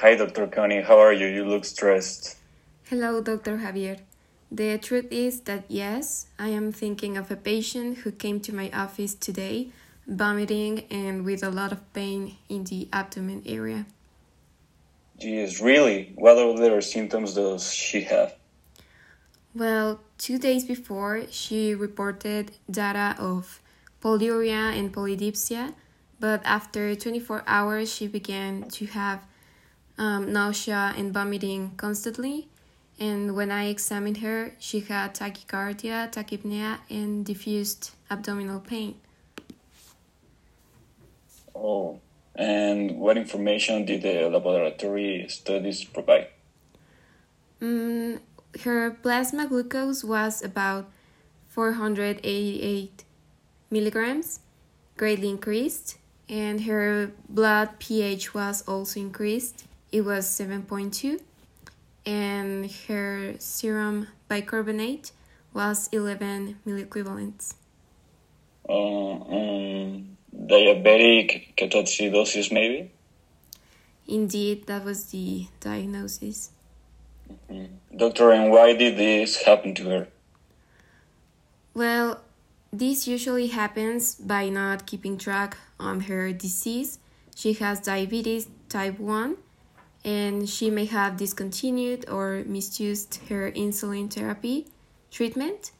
Hi, Dr. Connie. How are you? You look stressed. Hello, Dr. Javier. The truth is that yes, I am thinking of a patient who came to my office today, vomiting and with a lot of pain in the abdomen area. Geez, really? What other symptoms does she have? Well, two days before, she reported data of polyuria and polydipsia, but after 24 hours, she began to have um, nausea and vomiting constantly. And when I examined her, she had tachycardia, tachypnea, and diffused abdominal pain. Oh, and what information did the laboratory studies provide? Mm, her plasma glucose was about 488 milligrams, greatly increased, and her blood pH was also increased. It was 7.2, and her serum bicarbonate was 11 milliequivalents. Uh, um, diabetic ketoacidosis, maybe? Indeed, that was the diagnosis. Mm-hmm. Doctor, and why did this happen to her? Well, this usually happens by not keeping track on her disease. She has diabetes type 1 and she may have discontinued or misused her insulin therapy treatment.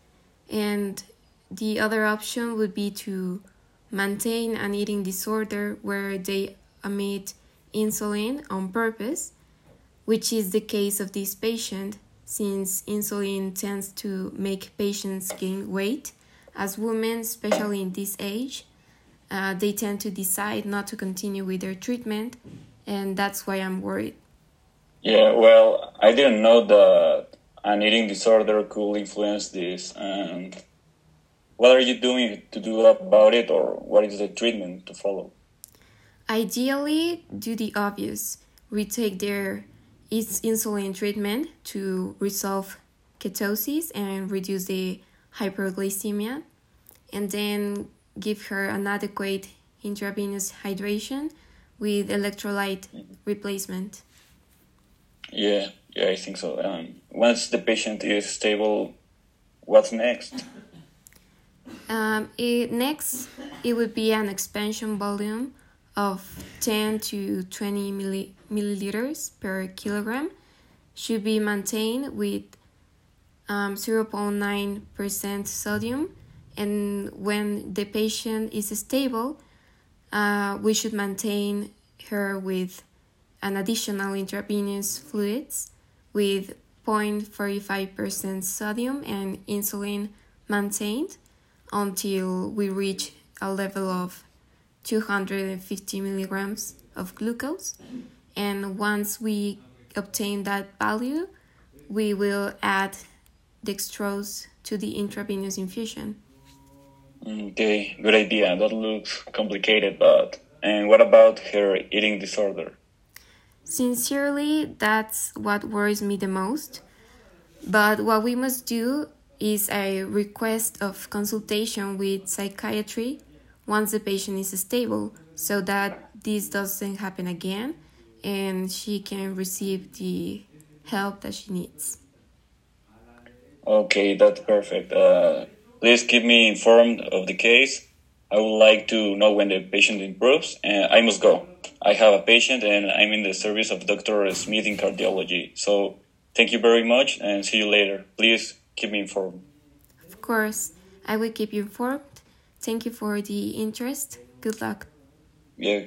And the other option would be to maintain an eating disorder where they omit insulin on purpose, which is the case of this patient since insulin tends to make patients gain weight. As women, especially in this age, uh, they tend to decide not to continue with their treatment, and that's why I'm worried. Yeah, well, I didn't know that an eating disorder could influence this. And what are you doing to do about it, or what is the treatment to follow? Ideally, do the obvious. We take their insulin treatment to resolve ketosis and reduce the hyperglycemia, and then give her an adequate intravenous hydration with electrolyte replacement. Yeah, yeah, I think so. Um, once the patient is stable, what's next? Um, it, next, it would be an expansion volume of 10 to 20 milli, milliliters per kilogram. Should be maintained with um, 0.9% sodium. And when the patient is stable, uh, we should maintain her with an additional intravenous fluids with 0.45% sodium and insulin maintained until we reach a level of 250 milligrams of glucose. And once we obtain that value, we will add dextrose to the intravenous infusion. Okay, good idea. That looks complicated, but and what about her eating disorder? Sincerely, that's what worries me the most. But what we must do is a request of consultation with psychiatry once the patient is stable so that this doesn't happen again and she can receive the help that she needs. Okay, that's perfect. Uh, please keep me informed of the case. I would like to know when the patient improves, and I must go. I have a patient, and I'm in the service of Dr. Smith in cardiology. So, thank you very much, and see you later. Please keep me informed. Of course, I will keep you informed. Thank you for the interest. Good luck. Yeah,